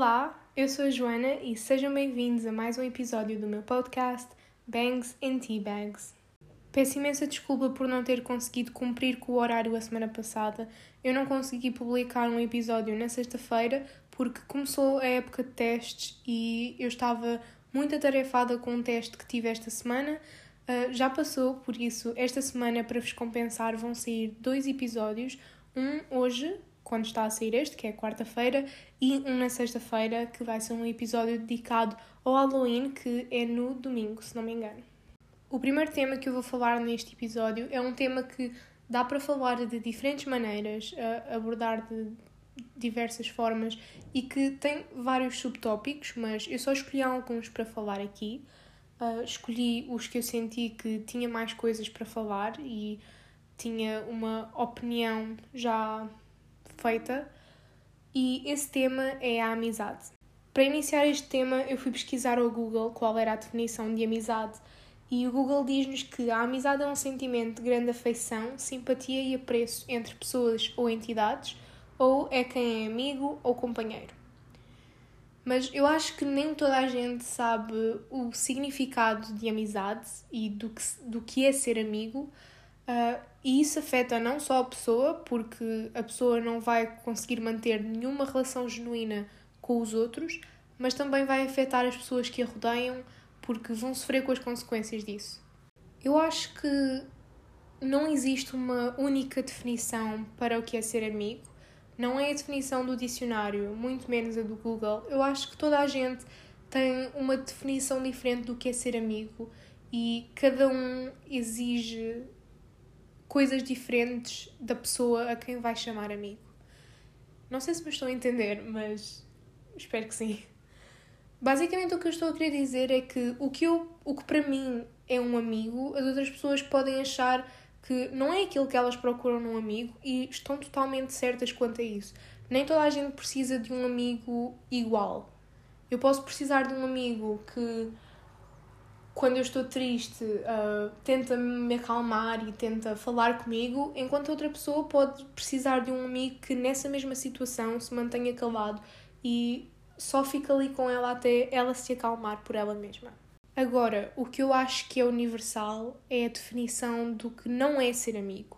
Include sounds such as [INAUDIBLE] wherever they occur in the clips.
Olá, eu sou a Joana e sejam bem-vindos a mais um episódio do meu podcast Bangs and Tea Bags. Peço imensa desculpa por não ter conseguido cumprir com o horário a semana passada. Eu não consegui publicar um episódio na sexta-feira porque começou a época de testes e eu estava muito atarefada com um teste que tive esta semana. Uh, já passou, por isso, esta semana, para vos compensar, vão sair dois episódios. Um hoje, quando está a sair este, que é quarta-feira, e um na sexta-feira, que vai ser um episódio dedicado ao Halloween, que é no domingo, se não me engano. O primeiro tema que eu vou falar neste episódio é um tema que dá para falar de diferentes maneiras, abordar de diversas formas e que tem vários subtópicos, mas eu só escolhi alguns para falar aqui. Uh, escolhi os que eu senti que tinha mais coisas para falar e tinha uma opinião já feita, e esse tema é a amizade. Para iniciar este tema, eu fui pesquisar ao Google qual era a definição de amizade, e o Google diz-nos que a amizade é um sentimento de grande afeição, simpatia e apreço entre pessoas ou entidades, ou é quem é amigo ou companheiro. Mas eu acho que nem toda a gente sabe o significado de amizade e do que, do que é ser amigo, Uh, e isso afeta não só a pessoa, porque a pessoa não vai conseguir manter nenhuma relação genuína com os outros, mas também vai afetar as pessoas que a rodeiam, porque vão sofrer com as consequências disso. Eu acho que não existe uma única definição para o que é ser amigo. Não é a definição do dicionário, muito menos a do Google. Eu acho que toda a gente tem uma definição diferente do que é ser amigo e cada um exige coisas diferentes da pessoa a quem vai chamar amigo. Não sei se me estou a entender, mas espero que sim. Basicamente o que eu estou a querer dizer é que o que, eu, o que para mim é um amigo, as outras pessoas podem achar que não é aquilo que elas procuram num amigo e estão totalmente certas quanto a isso. Nem toda a gente precisa de um amigo igual. Eu posso precisar de um amigo que quando eu estou triste, uh, tenta me acalmar e tenta falar comigo, enquanto outra pessoa pode precisar de um amigo que nessa mesma situação se mantenha calado e só fica ali com ela até ela se acalmar por ela mesma. Agora, o que eu acho que é universal é a definição do que não é ser amigo.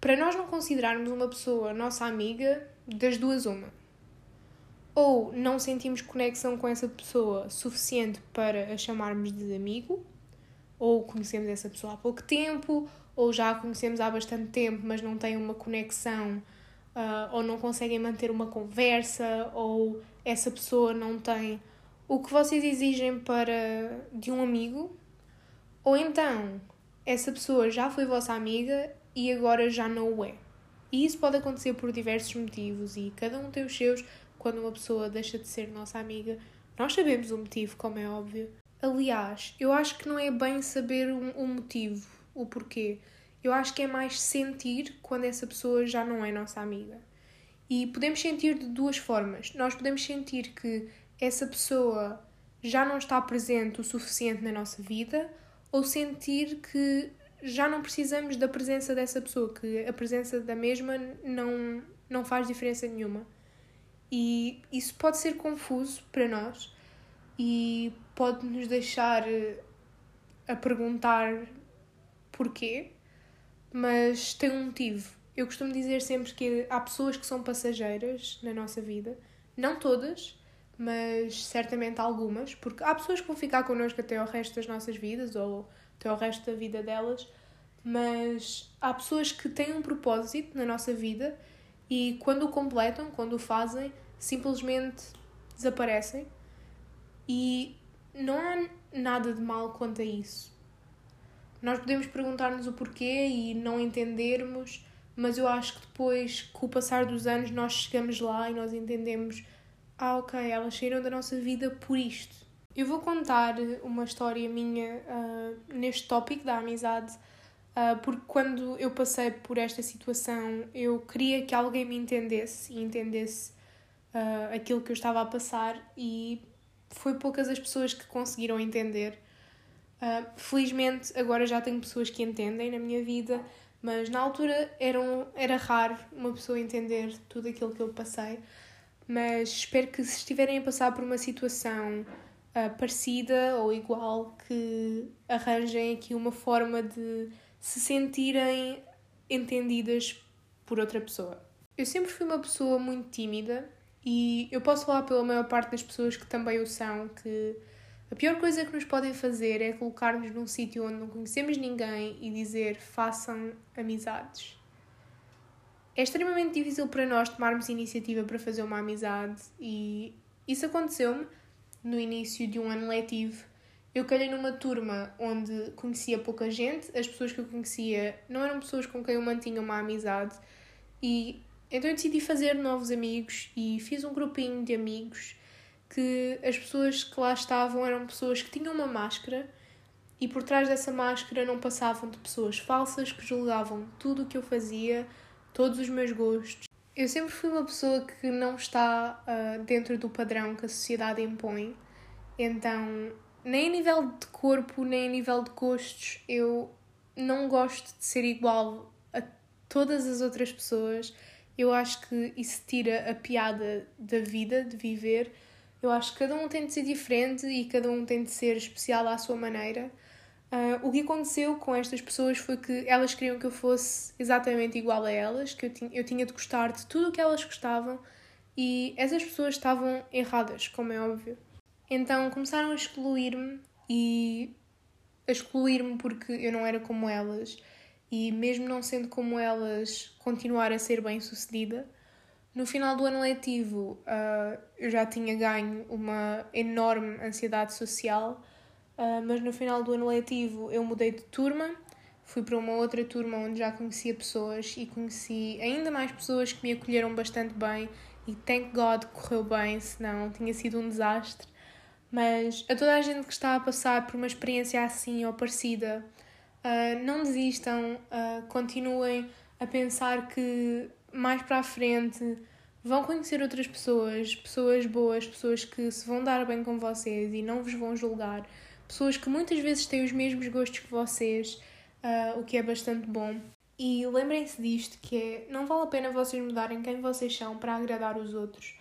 Para nós não considerarmos uma pessoa nossa amiga, das duas, uma ou não sentimos conexão com essa pessoa suficiente para a chamarmos de amigo, ou conhecemos essa pessoa há pouco tempo, ou já a conhecemos há bastante tempo, mas não têm uma conexão, uh, ou não conseguem manter uma conversa, ou essa pessoa não tem o que vocês exigem para de um amigo, ou então essa pessoa já foi vossa amiga e agora já não o é. E isso pode acontecer por diversos motivos e cada um tem os seus, quando uma pessoa deixa de ser nossa amiga, nós sabemos o motivo, como é óbvio. Aliás, eu acho que não é bem saber o um, um motivo, o porquê. Eu acho que é mais sentir quando essa pessoa já não é nossa amiga. E podemos sentir de duas formas. Nós podemos sentir que essa pessoa já não está presente o suficiente na nossa vida, ou sentir que já não precisamos da presença dessa pessoa, que a presença da mesma não, não faz diferença nenhuma. E isso pode ser confuso para nós e pode nos deixar eh, a perguntar porquê, mas tem um motivo. Eu costumo dizer sempre que há pessoas que são passageiras na nossa vida, não todas, mas certamente algumas, porque há pessoas que vão ficar connosco até ao resto das nossas vidas ou até ao resto da vida delas, mas há pessoas que têm um propósito na nossa vida e quando o completam, quando o fazem, simplesmente desaparecem e não há nada de mal quanto a isso. Nós podemos perguntar-nos o porquê e não entendermos, mas eu acho que depois, com o passar dos anos, nós chegamos lá e nós entendemos: ah, ok, elas saíram da nossa vida por isto. Eu vou contar uma história minha uh, neste tópico da amizade porque quando eu passei por esta situação, eu queria que alguém me entendesse e entendesse uh, aquilo que eu estava a passar, e foi poucas as pessoas que conseguiram entender. Uh, felizmente, agora já tenho pessoas que entendem na minha vida, mas na altura era, um, era raro uma pessoa entender tudo aquilo que eu passei. mas espero que se estiverem a passar por uma situação uh, parecida ou igual, que arranjem aqui uma forma de se sentirem entendidas por outra pessoa. Eu sempre fui uma pessoa muito tímida e eu posso falar pela maior parte das pessoas que também o são que a pior coisa que nos podem fazer é colocar-nos num sítio onde não conhecemos ninguém e dizer façam amizades. É extremamente difícil para nós tomarmos iniciativa para fazer uma amizade e isso aconteceu-me no início de um ano letivo. Eu calhei numa turma onde conhecia pouca gente, as pessoas que eu conhecia não eram pessoas com quem eu mantinha uma amizade e então eu decidi fazer novos amigos e fiz um grupinho de amigos que as pessoas que lá estavam eram pessoas que tinham uma máscara e por trás dessa máscara não passavam de pessoas falsas que julgavam tudo o que eu fazia, todos os meus gostos. Eu sempre fui uma pessoa que não está uh, dentro do padrão que a sociedade impõe, então, nem a nível de corpo, nem a nível de gostos, eu não gosto de ser igual a todas as outras pessoas. Eu acho que isso tira a piada da vida, de viver eu acho que cada um tem de ser diferente e cada um tem de ser especial à sua maneira. Uh, o que aconteceu com estas pessoas foi que elas queriam que eu fosse exatamente igual a elas, que eu tinha, eu tinha de gostar de tudo o que elas gostavam e essas pessoas estavam erradas, como é óbvio. Então começaram a excluir-me e a excluir-me porque eu não era como elas e mesmo não sendo como elas, continuar a ser bem sucedida. No final do ano letivo, uh, eu já tinha ganho uma enorme ansiedade social, uh, mas no final do ano letivo eu mudei de turma, fui para uma outra turma onde já conhecia pessoas e conheci ainda mais pessoas que me acolheram bastante bem e thank God correu bem, senão tinha sido um desastre. Mas a toda a gente que está a passar por uma experiência assim ou parecida, uh, não desistam, continuem a pensar que mais para a frente vão conhecer outras pessoas, pessoas boas, pessoas que se vão dar bem com vocês e não vos vão julgar, pessoas que muitas vezes têm os mesmos gostos que vocês, uh, o que é bastante bom. E lembrem-se disto, que é, não vale a pena vocês mudarem quem vocês são para agradar os outros.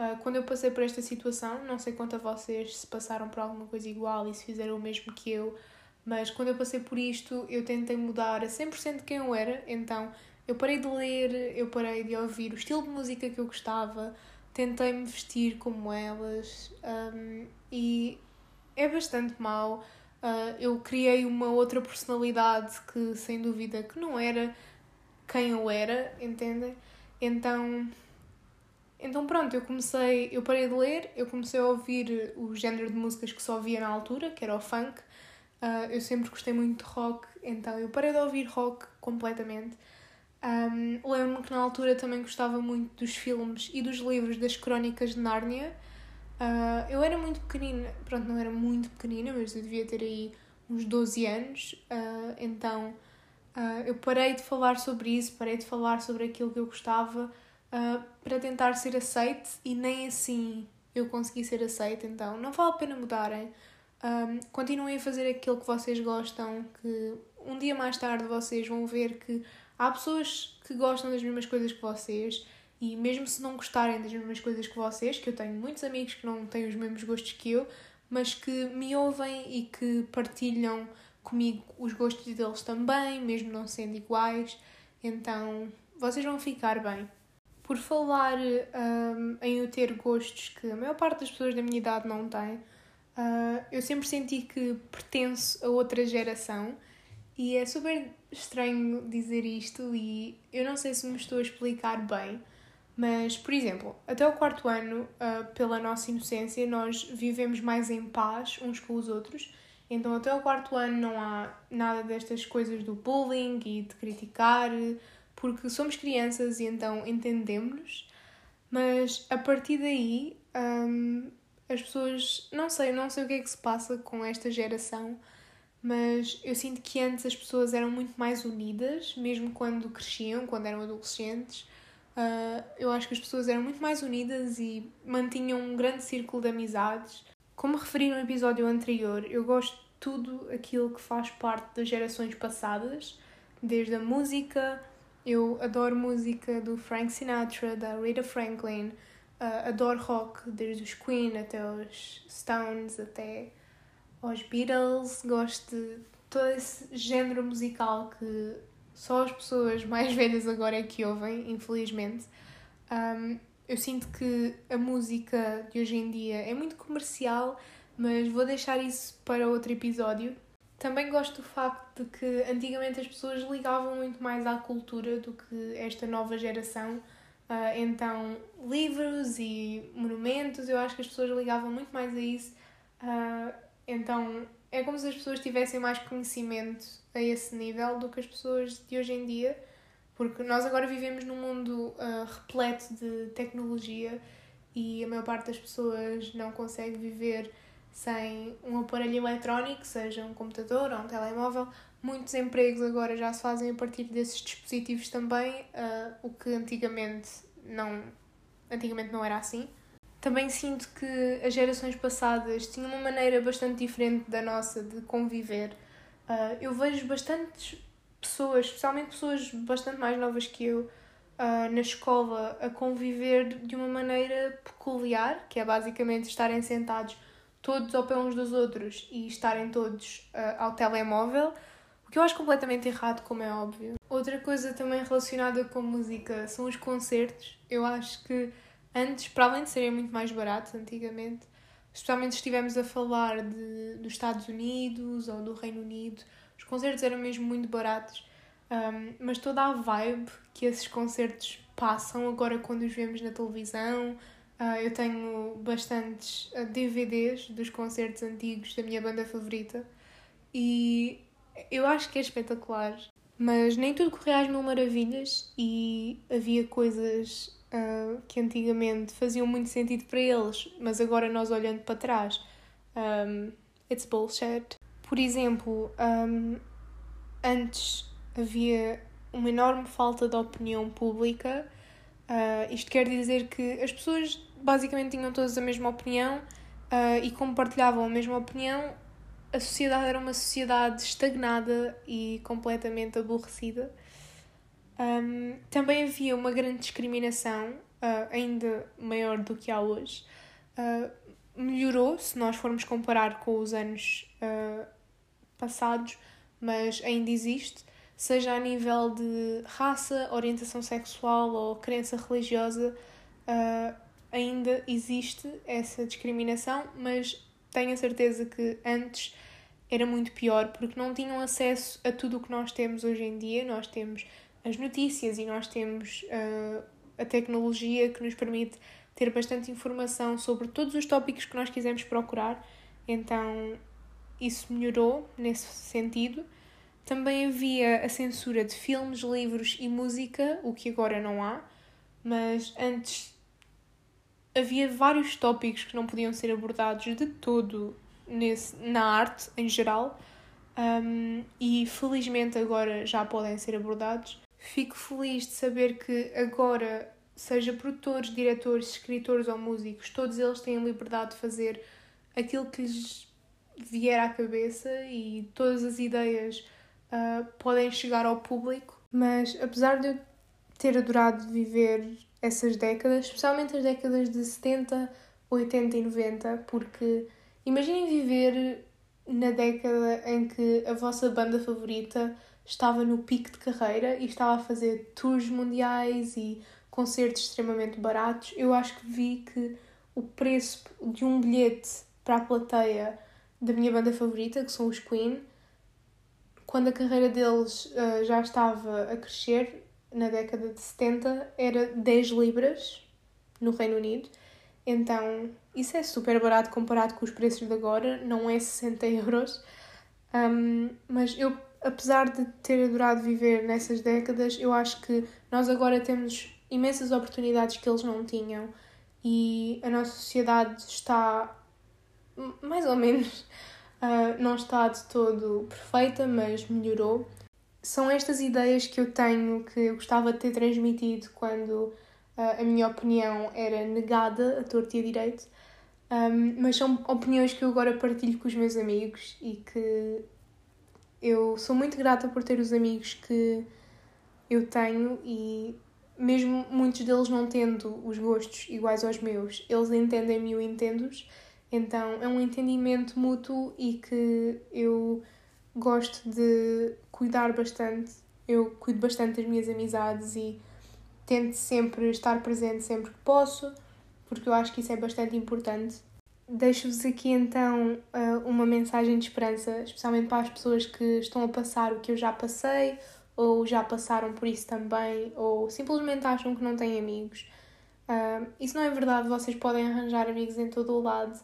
Uh, quando eu passei por esta situação, não sei quanto a vocês se passaram por alguma coisa igual e se fizeram o mesmo que eu, mas quando eu passei por isto, eu tentei mudar a 100% quem eu era, então eu parei de ler, eu parei de ouvir o estilo de música que eu gostava, tentei me vestir como elas um, e é bastante mau. Uh, eu criei uma outra personalidade que, sem dúvida, que não era quem eu era, entendem? Então, então pronto, eu comecei, eu parei de ler, eu comecei a ouvir o género de músicas que só ouvia na altura, que era o funk. Uh, eu sempre gostei muito de rock, então eu parei de ouvir rock completamente. Um, Lembro-me que na altura também gostava muito dos filmes e dos livros das Crónicas de Nárnia. Uh, eu era muito pequenina, pronto, não era muito pequenina, mas eu devia ter aí uns 12 anos, uh, então eu parei de falar sobre isso, parei de falar sobre aquilo que eu gostava para tentar ser aceite e nem assim eu consegui ser aceite, então não vale a pena mudarem. Um, continuem a fazer aquilo que vocês gostam, que um dia mais tarde vocês vão ver que há pessoas que gostam das mesmas coisas que vocês e mesmo se não gostarem das mesmas coisas que vocês, que eu tenho muitos amigos que não têm os mesmos gostos que eu, mas que me ouvem e que partilham comigo os gostos deles também, mesmo não sendo iguais, então vocês vão ficar bem. Por falar um, em eu ter gostos que a maior parte das pessoas da minha idade não tem, uh, eu sempre senti que pertenço a outra geração e é super estranho dizer isto e eu não sei se me estou a explicar bem, mas, por exemplo, até o quarto ano, uh, pela nossa inocência, nós vivemos mais em paz uns com os outros. Então, até o quarto ano não há nada destas coisas do bullying e de criticar, porque somos crianças e então entendemos-nos. Mas a partir daí, um, as pessoas. Não sei, não sei o que é que se passa com esta geração mas eu sinto que antes as pessoas eram muito mais unidas, mesmo quando cresciam, quando eram adolescentes. Uh, eu acho que as pessoas eram muito mais unidas e mantinham um grande círculo de amizades. Como referi no episódio anterior, eu gosto de tudo aquilo que faz parte das gerações passadas, desde a música, eu adoro música do Frank Sinatra, da Rita Franklin, Uh, adoro rock, desde os Queen até os Stones, até aos Beatles. Gosto de todo esse género musical que só as pessoas mais [LAUGHS] velhas agora é que ouvem, infelizmente. Um, eu sinto que a música de hoje em dia é muito comercial, mas vou deixar isso para outro episódio. Também gosto do facto de que antigamente as pessoas ligavam muito mais à cultura do que esta nova geração Uh, então, livros e monumentos, eu acho que as pessoas ligavam muito mais a isso. Uh, então, é como se as pessoas tivessem mais conhecimento a esse nível do que as pessoas de hoje em dia, porque nós agora vivemos num mundo uh, repleto de tecnologia e a maior parte das pessoas não consegue viver sem um aparelho eletrónico, seja um computador ou um telemóvel. Muitos empregos agora já se fazem a partir desses dispositivos também, uh, o que antigamente não, antigamente não era assim. Também sinto que as gerações passadas tinham uma maneira bastante diferente da nossa de conviver. Uh, eu vejo bastantes pessoas, especialmente pessoas bastante mais novas que eu, uh, na escola a conviver de uma maneira peculiar, que é basicamente estarem sentados todos ao pé uns dos outros e estarem todos uh, ao telemóvel, o que eu acho completamente errado, como é óbvio. Outra coisa também relacionada com música são os concertos. Eu acho que antes, para além de serem muito mais baratos antigamente, especialmente se estivermos a falar de, dos Estados Unidos ou do Reino Unido, os concertos eram mesmo muito baratos. Um, mas toda a vibe que esses concertos passam agora quando os vemos na televisão, Uh, eu tenho bastantes DVDs ah, dos concertos antigos da minha banda favorita e eu acho que é espetacular. Mas nem tudo corria às mil maravilhas e havia coisas uh, que antigamente faziam muito sentido para eles, mas agora nós olhando para trás, um, it's bullshit. Por exemplo, um, antes havia uma enorme falta de opinião pública. Uh, isto quer dizer que as pessoas basicamente tinham todas a mesma opinião uh, e compartilhavam a mesma opinião, a sociedade era uma sociedade estagnada e completamente aborrecida. Um, também havia uma grande discriminação, uh, ainda maior do que há hoje. Uh, melhorou se nós formos comparar com os anos uh, passados, mas ainda existe, seja a nível de raça, orientação sexual ou crença religiosa ainda existe essa discriminação, mas tenho a certeza que antes era muito pior porque não tinham acesso a tudo o que nós temos hoje em dia. Nós temos as notícias e nós temos uh, a tecnologia que nos permite ter bastante informação sobre todos os tópicos que nós quisermos procurar. Então, isso melhorou nesse sentido. Também havia a censura de filmes, livros e música, o que agora não há, mas antes havia vários tópicos que não podiam ser abordados de todo nesse, na arte em geral um, e felizmente agora já podem ser abordados. Fico feliz de saber que agora, seja produtores, diretores, escritores ou músicos, todos eles têm a liberdade de fazer aquilo que lhes vier à cabeça e todas as ideias uh, podem chegar ao público. Mas apesar de eu ter adorado viver essas décadas, especialmente as décadas de 70, 80 e 90, porque imaginem viver na década em que a vossa banda favorita estava no pico de carreira e estava a fazer tours mundiais e concertos extremamente baratos. Eu acho que vi que o preço de um bilhete para a plateia da minha banda favorita, que são os Queen, quando a carreira deles uh, já estava a crescer, na década de 70 era 10 libras no Reino Unido. Então, isso é super barato comparado com os preços de agora, não é 60 euros. Um, mas eu, apesar de ter adorado viver nessas décadas, eu acho que nós agora temos imensas oportunidades que eles não tinham e a nossa sociedade está mais ou menos, uh, [LAUGHS] não está de todo perfeita, mas melhorou são estas ideias que eu tenho que eu gostava de ter transmitido quando uh, a minha opinião era negada a torto e a direito, um, mas são opiniões que eu agora partilho com os meus amigos e que eu sou muito grata por ter os amigos que eu tenho e mesmo muitos deles não tendo os gostos iguais aos meus, eles entendem-me e eu entendo-os. Então é um entendimento mútuo e que eu gosto de cuidar bastante. Eu cuido bastante das minhas amizades e tento sempre estar presente sempre que posso, porque eu acho que isso é bastante importante. Deixo-vos aqui então uma mensagem de esperança, especialmente para as pessoas que estão a passar o que eu já passei, ou já passaram por isso também, ou simplesmente acham que não têm amigos. isso não é verdade, vocês podem arranjar amigos em todo o lado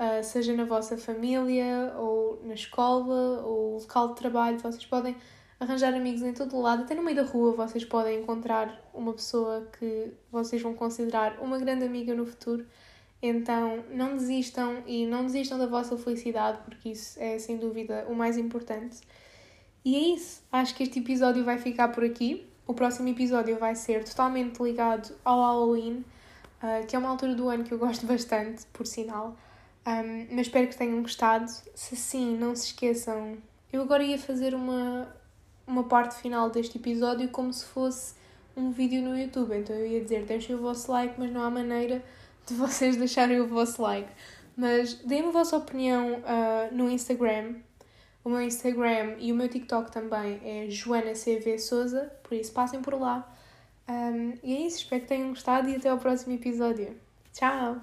uh, seja na vossa família, ou na escola, ou local de trabalho, vocês podem arranjar amigos em todo o lado, até no meio da rua vocês podem encontrar uma pessoa que vocês vão considerar uma grande amiga no futuro. Então não desistam e não desistam da vossa felicidade, porque isso é sem dúvida o mais importante. E é isso. Acho que este episódio vai ficar por aqui. O próximo episódio vai ser totalmente ligado ao Halloween, uh, que é uma altura do ano que eu gosto [LAUGHS] bastante, por sinal. Um, mas espero que tenham gostado. Se sim, não se esqueçam. Eu agora ia fazer uma, uma parte final deste episódio como se fosse um vídeo no YouTube. Então eu ia dizer: deixem o vosso like, mas não há maneira de [LAUGHS] vocês deixarem o vosso like. Mas deem-me a vossa opinião uh, no Instagram. O meu Instagram e o meu TikTok também é Joana CV Souza, por isso passem por lá. Um, e é isso, espero que tenham gostado e até ao próximo episódio. Tchau!